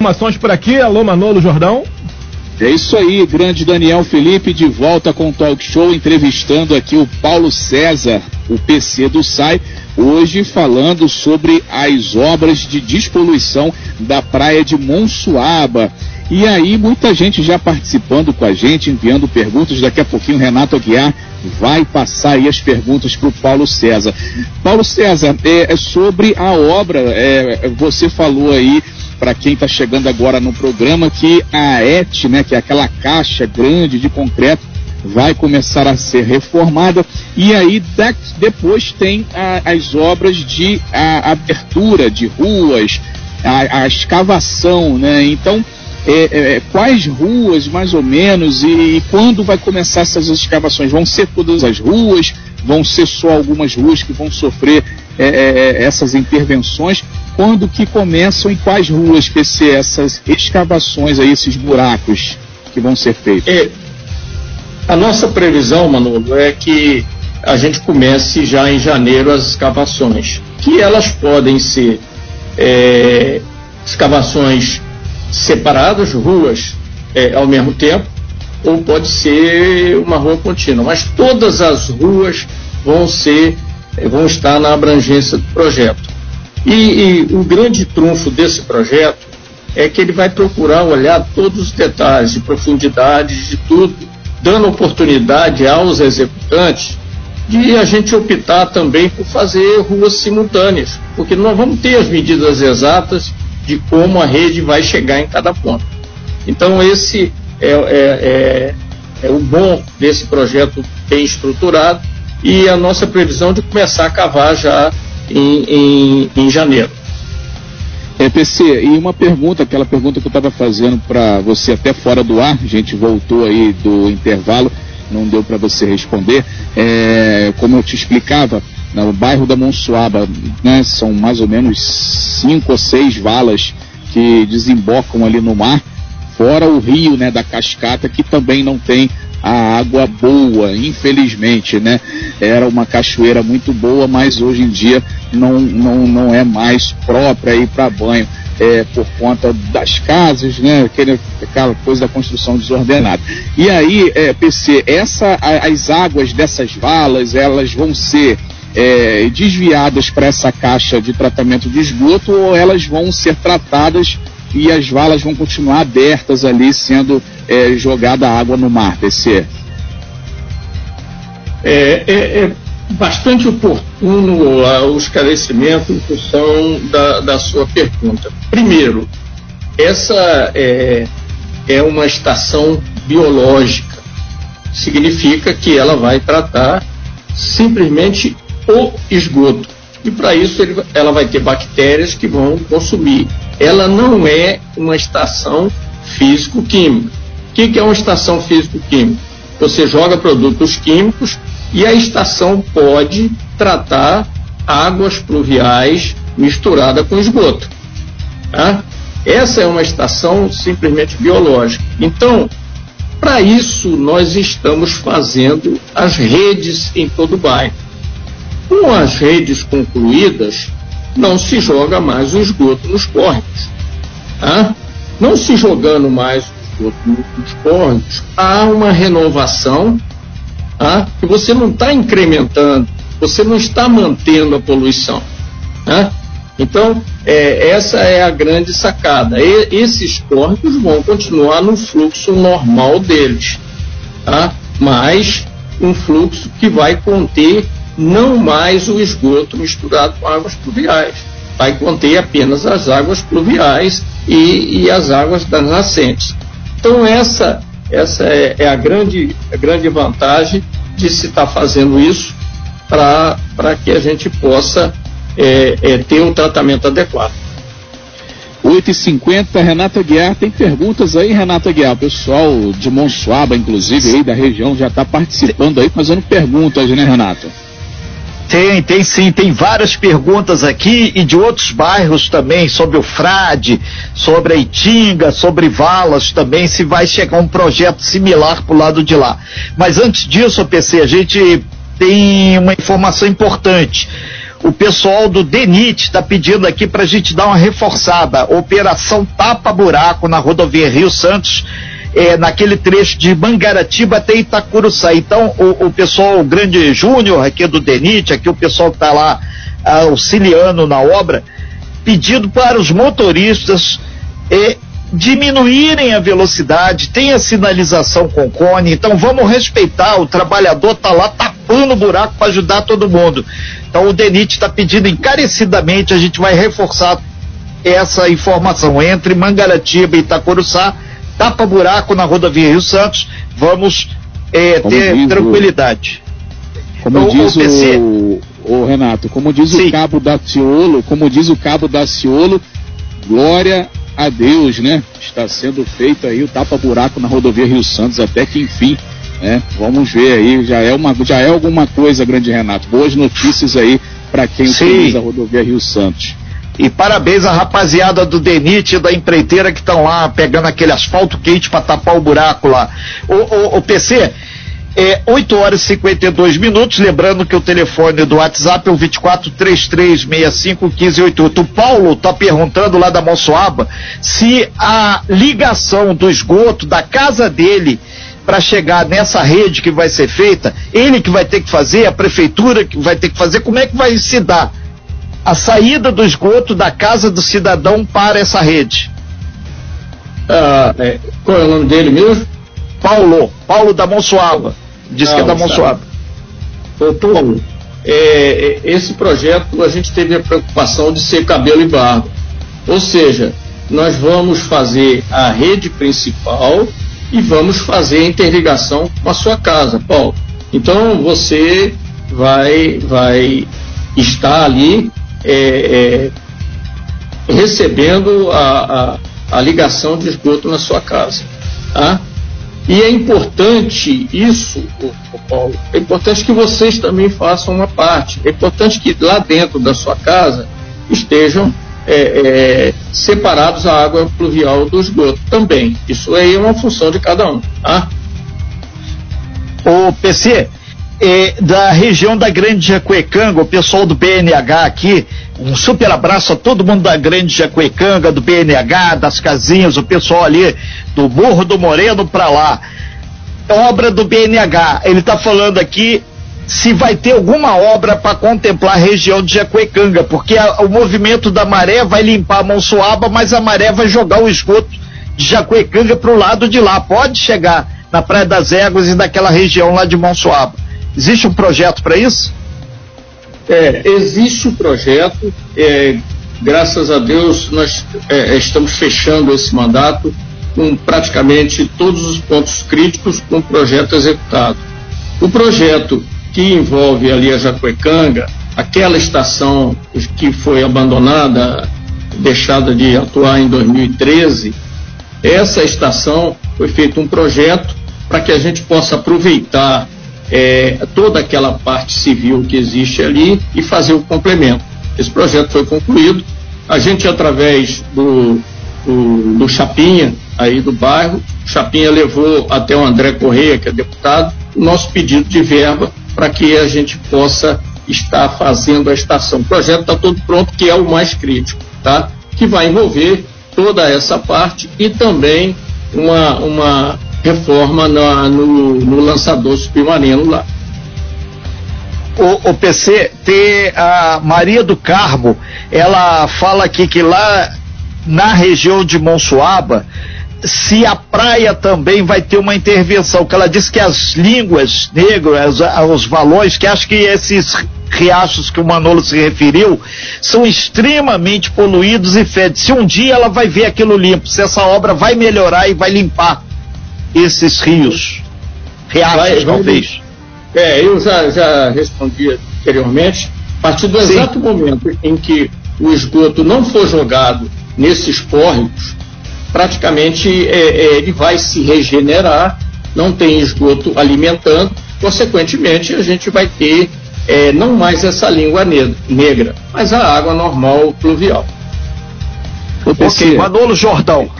Informações por aqui, alô Manolo Jordão. É isso aí, grande Daniel Felipe, de volta com o Talk Show, entrevistando aqui o Paulo César, o PC do SAI, hoje falando sobre as obras de despoluição da praia de Monsuaba. E aí, muita gente já participando com a gente, enviando perguntas. Daqui a pouquinho, o Renato Aguiar vai passar aí as perguntas para o Paulo César. Paulo César, é, é sobre a obra, é, você falou aí para quem está chegando agora no programa que a ET, né, que é aquela caixa grande de concreto, vai começar a ser reformada e aí depois tem a, as obras de a, abertura de ruas, a, a escavação, né? Então é, é, quais ruas mais ou menos e, e, quando vai começar essas escavações? Vão ser todas as ruas? Vão ser só algumas ruas que vão sofrer é, é, é essas intervenções? Quando que começam e quais ruas que ser essas escavações aí, esses buracos que vão ser feitos? É, a nossa previsão, Manolo, é que a gente comece já em janeiro as escavações, que elas podem ser é, escavações separadas, ruas é, ao mesmo tempo, ou pode ser uma rua contínua. Mas todas as ruas vão ser, vão estar na abrangência do projeto. E, e o grande trunfo desse projeto é que ele vai procurar olhar todos os detalhes e profundidades de tudo, dando oportunidade aos executantes de a gente optar também por fazer ruas simultâneas, porque nós vamos ter as medidas exatas de como a rede vai chegar em cada ponto. Então, esse é, é, é, é o bom desse projeto bem estruturado e a nossa previsão de começar a cavar já em, em, em janeiro. É, PC, e uma pergunta, aquela pergunta que eu estava fazendo para você até fora do ar, a gente voltou aí do intervalo, não deu para você responder. É, como eu te explicava, no bairro da Monsuaba, né, são mais ou menos cinco ou seis valas que desembocam ali no mar, fora o rio né, da cascata, que também não tem a água boa, infelizmente, né? Era uma cachoeira muito boa, mas hoje em dia não, não, não é mais própria aí para banho. É, por conta das casas, né, aquele, aquela coisa da construção desordenada. E aí, é, PC, essa, as águas dessas valas, elas vão ser é, desviadas para essa caixa de tratamento de esgoto ou elas vão ser tratadas e as valas vão continuar abertas ali, sendo é, jogada água no mar, PC? É, é, é bastante oportuno o esclarecimento em função da, da sua pergunta. Primeiro, essa é, é uma estação biológica. Significa que ela vai tratar simplesmente o esgoto. E para isso ele, ela vai ter bactérias que vão consumir. Ela não é uma estação físico-química. O que, que é uma estação físico-química? Você joga produtos químicos e a estação pode tratar águas pluviais misturada com esgoto. Tá? Essa é uma estação simplesmente biológica. Então, para isso, nós estamos fazendo as redes em todo o bairro. Com as redes concluídas, não se joga mais o esgoto nos córregos. Tá? Não se jogando mais o esgoto nos córregos, há uma renovação tá? que você não está incrementando, você não está mantendo a poluição. Tá? Então, é, essa é a grande sacada. E, esses córregos vão continuar no fluxo normal deles, tá? mas um fluxo que vai conter não mais o esgoto misturado com águas pluviais. Vai conter apenas as águas pluviais e, e as águas das nascentes. Então, essa, essa é, é a, grande, a grande vantagem de se estar tá fazendo isso para que a gente possa é, é, ter um tratamento adequado. 8h50, Renata Guiar, tem perguntas aí, Renata Guiar? O pessoal de Monsuaba, inclusive, aí da região, já está participando aí, fazendo perguntas, né, Renata? Tem, tem sim, tem várias perguntas aqui e de outros bairros também, sobre o Frade, sobre a Itinga, sobre Valas também, se vai chegar um projeto similar pro lado de lá. Mas antes disso, PC, a gente tem uma informação importante. o pessoal do DENIT está pedindo aqui para a gente dar uma reforçada. Operação Tapa Buraco na rodovia Rio Santos, é, naquele trecho de Mangaratiba até Itacuruçá. Então, o, o pessoal, o grande Júnior aqui do DENIT, aqui o pessoal que está lá auxiliando na obra, pedindo para os motoristas é, diminuírem a velocidade, tem a sinalização com cone, então vamos respeitar, o trabalhador está lá tapando o buraco para ajudar todo mundo. Então o DENIT está pedindo encarecidamente, a gente vai reforçar essa informação entre Mangaratiba e Itacoruçá, tapa buraco na rodovia Rio Santos, vamos é, ter tranquilidade. O, como o, diz o, PC... o, Renato, como diz Sim. o cabo Daciolo, como diz o cabo Daciolo, glória a Deus, né? Está sendo feito aí o tapa-buraco na rodovia Rio Santos, até que enfim, né? Vamos ver aí, já é, uma, já é alguma coisa, grande Renato. Boas notícias aí para quem Sim. utiliza a rodovia Rio Santos. E parabéns à rapaziada do Denite e da empreiteira que estão lá pegando aquele asfalto quente para tapar o buraco lá. O, o, o PC, é 8 horas e 52 minutos. Lembrando que o telefone do WhatsApp é o 24 3365 1588. O Paulo está perguntando lá da Monsoaba se a ligação do esgoto da casa dele para chegar nessa rede que vai ser feita, ele que vai ter que fazer, a prefeitura que vai ter que fazer, como é que vai se dar a saída do esgoto da casa do cidadão para essa rede? Ah, é, qual é o nome dele mesmo? Paulo, Paulo da Monsoaba. Diz que é da Monsoaba. Doutor, é, é, esse projeto a gente teve a preocupação de ser cabelo e barro. Ou seja, nós vamos fazer a rede principal e vamos fazer a interligação com a sua casa, Paulo. Então você vai, vai estar ali é, é, recebendo a, a, a, ligação de esgoto na sua casa. Tá? E é importante isso, Paulo, é importante que vocês também façam uma parte. É importante que lá dentro da sua casa estejam é, é, separados a água pluvial do esgoto também. Isso aí é uma função de cada um. Tá? O PC, é, da região da Grande Jacuecanga, o pessoal do BNH aqui, um super abraço a todo mundo da Grande Jacuecanga, do BNH, das casinhas, o pessoal ali do Morro do Moreno para lá. Obra do BNH, ele está falando aqui se vai ter alguma obra para contemplar a região de Jacuecanga, porque a, o movimento da maré vai limpar a Monsoaba, mas a maré vai jogar o esgoto de Jacuecanga para o lado de lá. Pode chegar na Praia das Éguas e daquela região lá de Monsoaba. Existe um projeto para isso? É, existe um projeto. É, graças a Deus, nós é, estamos fechando esse mandato com praticamente todos os pontos críticos com o projeto executado. O projeto que envolve ali a Jacuecanga, aquela estação que foi abandonada, deixada de atuar em 2013, essa estação foi feito um projeto para que a gente possa aproveitar é, toda aquela parte civil que existe ali e fazer o complemento. Esse projeto foi concluído. A gente, através do, do, do Chapinha, aí do bairro, Chapinha levou até o André Correia, que é deputado, o nosso pedido de verba para que a gente possa estar fazendo a estação. O projeto está todo pronto, que é o mais crítico, tá? Que vai envolver toda essa parte e também uma, uma reforma na, no, no lançador submarino lá. O, o, PC, tem a Maria do Carmo, ela fala aqui que lá na região de Monsuaba, se a praia também vai ter uma intervenção, que ela diz que as línguas negras, os valores, que acho que esses riachos que o Manolo se referiu, são extremamente poluídos e fedem. Se um dia ela vai ver aquilo limpo, se essa obra vai melhorar e vai limpar esses rios, riachos vai, talvez. É, eu já, já respondi anteriormente, a partir do Sim. exato momento em que o esgoto não for jogado nesses córregos, praticamente é, é, ele vai se regenerar, não tem esgoto alimentando, consequentemente a gente vai ter é, não mais essa língua negra, mas a água normal pluvial. Ok, Manolo Jordão.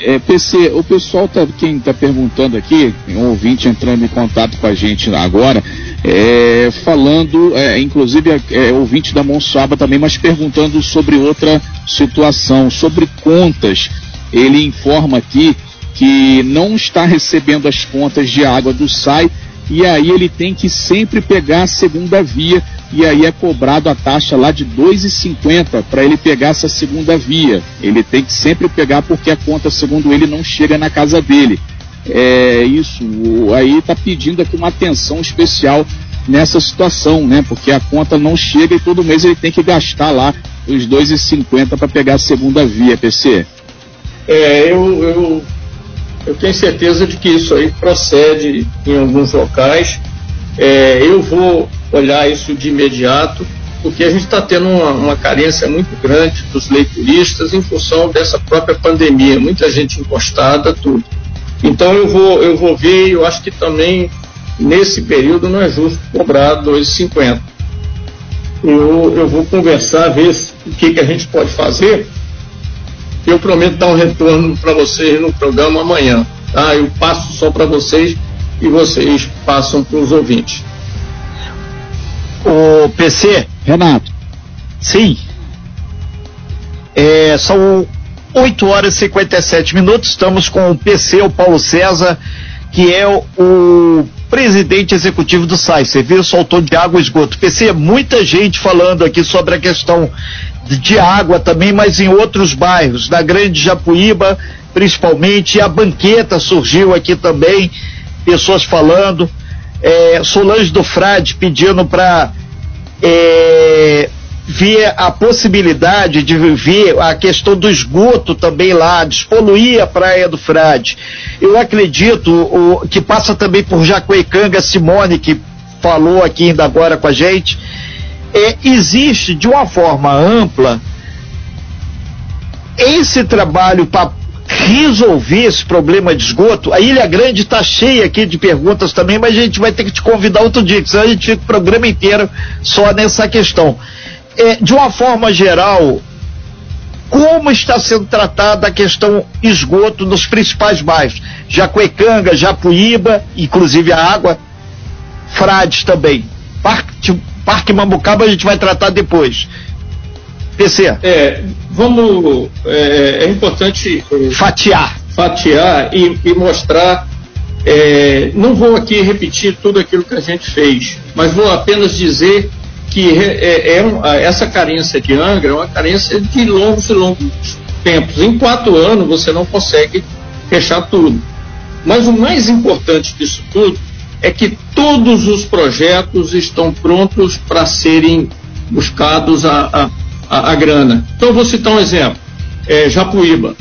É, PC, o pessoal tá, quem está perguntando aqui, um ouvinte entrando em contato com a gente agora, é, falando, é, inclusive é, é, ouvinte da Monsuaba também, mas perguntando sobre outra situação, sobre contas. Ele informa aqui que não está recebendo as contas de água do SAI e aí ele tem que sempre pegar a segunda via e aí é cobrado a taxa lá de 2,50 para ele pegar essa segunda via. Ele tem que sempre pegar porque a conta, segundo ele, não chega na casa dele. É isso, aí está pedindo aqui uma atenção especial nessa situação, né? Porque a conta não chega e todo mês ele tem que gastar lá os 2,50 para pegar a segunda via, PC. É, eu, eu eu tenho certeza de que isso aí procede em alguns locais. É, eu vou olhar isso de imediato, porque a gente está tendo uma, uma, carência muito grande dos leituristas em função dessa própria pandemia, muita gente encostada, tudo. Então eu vou, eu vou ver, eu acho que também nesse período não é justo cobrar 2,50. Eu, eu vou conversar, ver o que, que a gente pode fazer eu prometo dar um retorno para vocês no programa amanhã. Tá? Eu passo só para vocês e vocês passam para os ouvintes. O PC, Renato. Sim. É, são 8 horas e 57 minutos. Estamos com o PC, o Paulo César, que é o, o presidente executivo do SAI, Serviço Autor de Água e Esgoto. PC, muita gente falando aqui sobre a questão de água também, mas em outros bairros, na Grande Japuíba, principalmente, a banqueta surgiu aqui também, pessoas falando, é, Solange do Frade pedindo para é, ver a possibilidade de ver a questão do esgoto também lá, despoluir a praia do Frade. Eu acredito o, que passa também por Jacuecanga Simone, que falou aqui ainda agora com a gente, é, existe de uma forma ampla esse trabalho para resolver esse problema de esgoto. A Ilha Grande está cheia aqui de perguntas também, mas a gente vai ter que te convidar outro dia, senão a gente fica o programa inteiro só nessa questão. É, de uma forma geral, como está sendo tratada a questão esgoto nos principais bairros? Jacuecanga, Japuíba, inclusive a água, Frades também. Parte, Parque Mambucaba a gente vai tratar depois. PC. É, vamos. É, é importante. É, fatiar. Fatiar e, e mostrar. É, não vou aqui repetir tudo aquilo que a gente fez, mas vou apenas dizer que é, é essa carência de Angra é uma carência de longos e longos tempos. Em quatro anos você não consegue fechar tudo. Mas o mais importante disso tudo é que todos os projetos estão prontos para serem buscados a, a, a, grana. Então, vou citar um exemplo: é, Japuíba.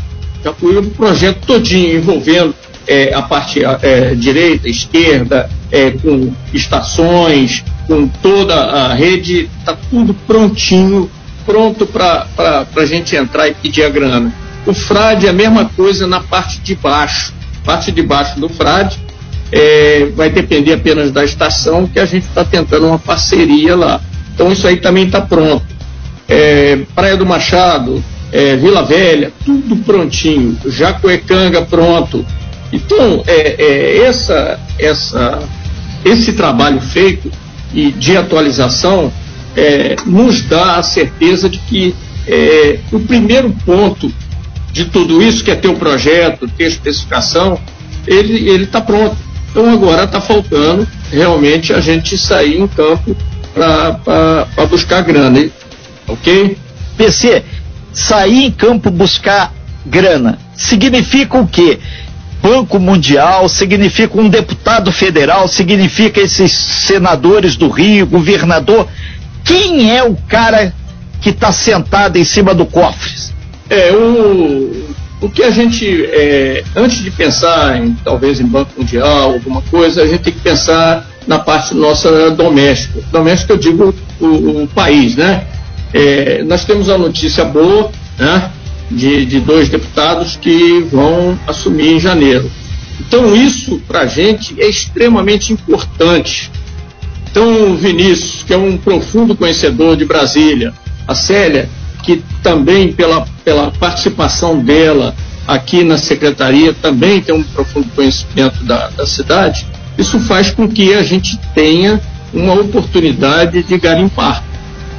Japuíba, um projeto todinho envolvendo é, a parte é, direita, esquerda, é, com estações, com toda a rede, está tudo prontinho, pronto para a gente entrar e pedir a grana. O frade é a mesma coisa na parte de baixo. Parte de baixo do frade é, vai depender apenas da estação, que a gente está tentando uma parceria lá. Então isso aí também está pronto. É, Praia do Machado, é, Vila Velha, tudo prontinho. Jacuecanga pronto. Então, é, é, essa, essa, esse trabalho feito e de atualização é, nos dá a certeza de que é, o primeiro ponto de tudo isso, que é ter o projeto, ter especificação, ele está pronto. Então agora está faltando realmente a gente sair em campo para buscar grana, ok? PC, sair em campo buscar grana significa o quê? Banco Mundial, significa um deputado federal, significa esses senadores do Rio, governador. Quem é o cara que está sentado em cima do cofre? É, o, o que a gente, é, antes de pensar em talvez em Banco Mundial, alguma coisa, a gente tem que pensar na parte nossa doméstica. Doméstica eu digo o, o país, né? É, nós temos a notícia boa, né? De, de dois deputados que vão assumir em janeiro. Então isso para a gente é extremamente importante. Então o Vinícius, que é um profundo conhecedor de Brasília, a Célia, que também pela, pela participação dela aqui na secretaria também tem um profundo conhecimento da, da cidade, isso faz com que a gente tenha uma oportunidade de garimpar.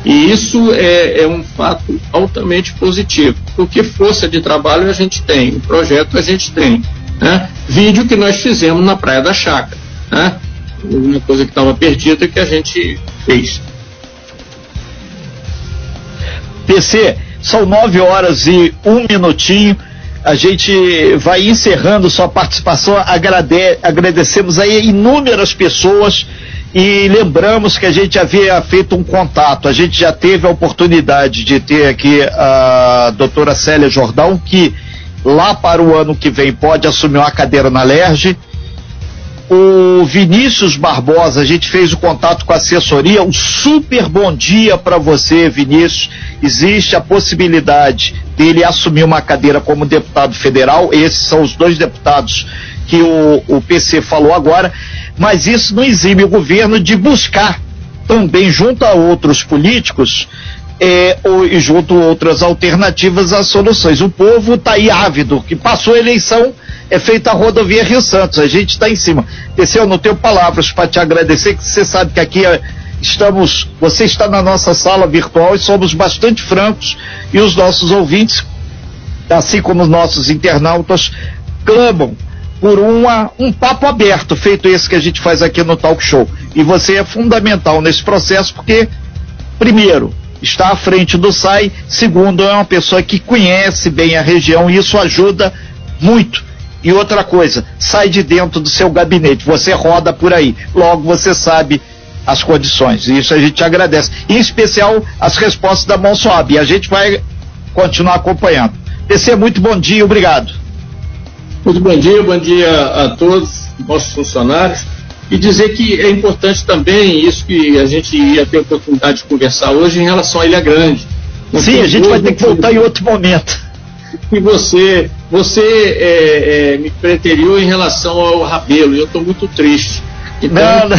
E isso é, é, um fato altamente positivo, porque força de trabalho a gente tem, o projeto a gente tem. Né? Vídeo que nós fizemos na Praia da Chácara. Né? Uma coisa que estava perdida que a gente fez. PC, são nove horas e um minutinho. A gente vai encerrando sua participação. Agrade agradecemos aí inúmeras pessoas e lembramos que a gente havia feito um contato. A gente já teve a oportunidade de ter aqui a doutora Célia Jordão, que lá para o ano que vem pode assumir uma cadeira na LERJ o Vinícius Barbosa, a gente fez o contato com a assessoria. Um super bom dia para você, Vinícius. Existe a possibilidade dele assumir uma cadeira como deputado federal. Esses são os dois deputados que o, o PC falou agora. Mas isso não exime o governo de buscar também, junto a outros políticos, é, ou, e junto outras alternativas às soluções. O povo está aí ávido, que passou a eleição é feita a rodovia Rio Santos. A gente está em cima. Desceu, eu não tenho palavras para te agradecer, que você sabe que aqui é, estamos, você está na nossa sala virtual e somos bastante francos e os nossos ouvintes, assim como os nossos internautas, clamam por uma, um papo aberto, feito esse que a gente faz aqui no Talk Show. E você é fundamental nesse processo porque, primeiro, está à frente do SAI, segundo, é uma pessoa que conhece bem a região e isso ajuda muito e outra coisa, sai de dentro do seu gabinete, você roda por aí, logo você sabe as condições. E isso a gente agradece. Em especial as respostas da Monsoab. E a gente vai continuar acompanhando. DC, muito bom dia, obrigado. Muito bom dia, bom dia a todos, nossos funcionários. E dizer que é importante também isso que a gente ia ter a oportunidade de conversar hoje em relação à Ilha Grande. Sim, a gente vai ter que voltar em outro momento que você, você é, é, me preteriu em relação ao Rabelo, e eu estou muito triste. Então... Não,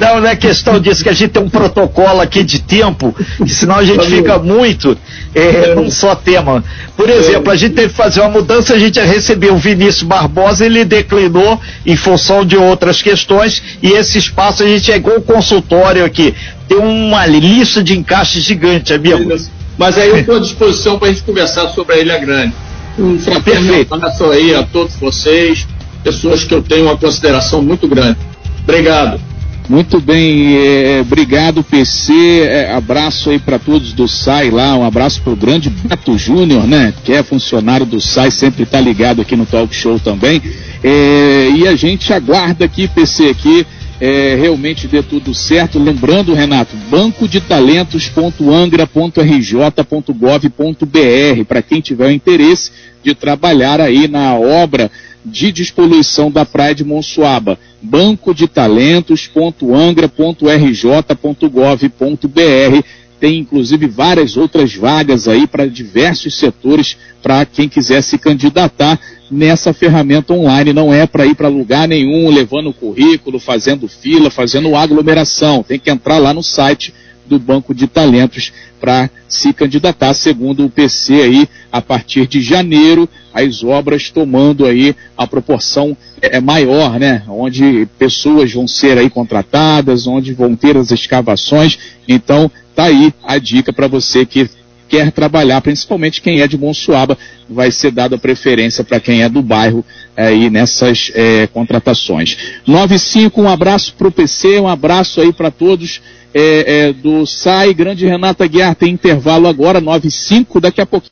não, não é questão disso, que a gente tem um protocolo aqui de tempo, que senão a gente fica muito é, num só tema. Por exemplo, a gente teve que fazer uma mudança, a gente recebeu o Vinícius Barbosa, ele declinou em função de outras questões, e esse espaço a gente chegou ao consultório aqui. Tem uma lista de encaixes gigante, amigo. Mas aí eu estou à disposição para a gente conversar sobre a Ilha Grande. Um fraterno abraço aí a todos vocês, pessoas que eu tenho uma consideração muito grande. Obrigado. Muito bem, é, obrigado PC, é, abraço aí para todos do SAI lá, um abraço para o grande Beto Júnior, né, que é funcionário do SAI, sempre está ligado aqui no Talk Show também, é, e a gente aguarda aqui, PC, aqui, é, realmente dê tudo certo. Lembrando, Renato, banco de talentos.angra.rj.gov.br, para quem tiver o interesse de trabalhar aí na obra de despoluição da praia de Monsuaba. Banco de talentos.angra.rj.gov.br tem inclusive várias outras vagas aí para diversos setores para quem quiser se candidatar nessa ferramenta online. Não é para ir para lugar nenhum, levando currículo, fazendo fila, fazendo aglomeração. Tem que entrar lá no site do Banco de Talentos para se candidatar, segundo o PC aí, a partir de janeiro, as obras tomando aí a proporção é, maior, né? Onde pessoas vão ser aí contratadas, onde vão ter as escavações. Então, tá aí a dica para você que quer trabalhar, principalmente quem é de Monsuaba, vai ser dada preferência para quem é do bairro aí nessas é, contratações. 95, um abraço para o PC, um abraço aí para todos é, é, do SAI, grande Renata Guiar, tem intervalo agora, 95, daqui a pouquinho.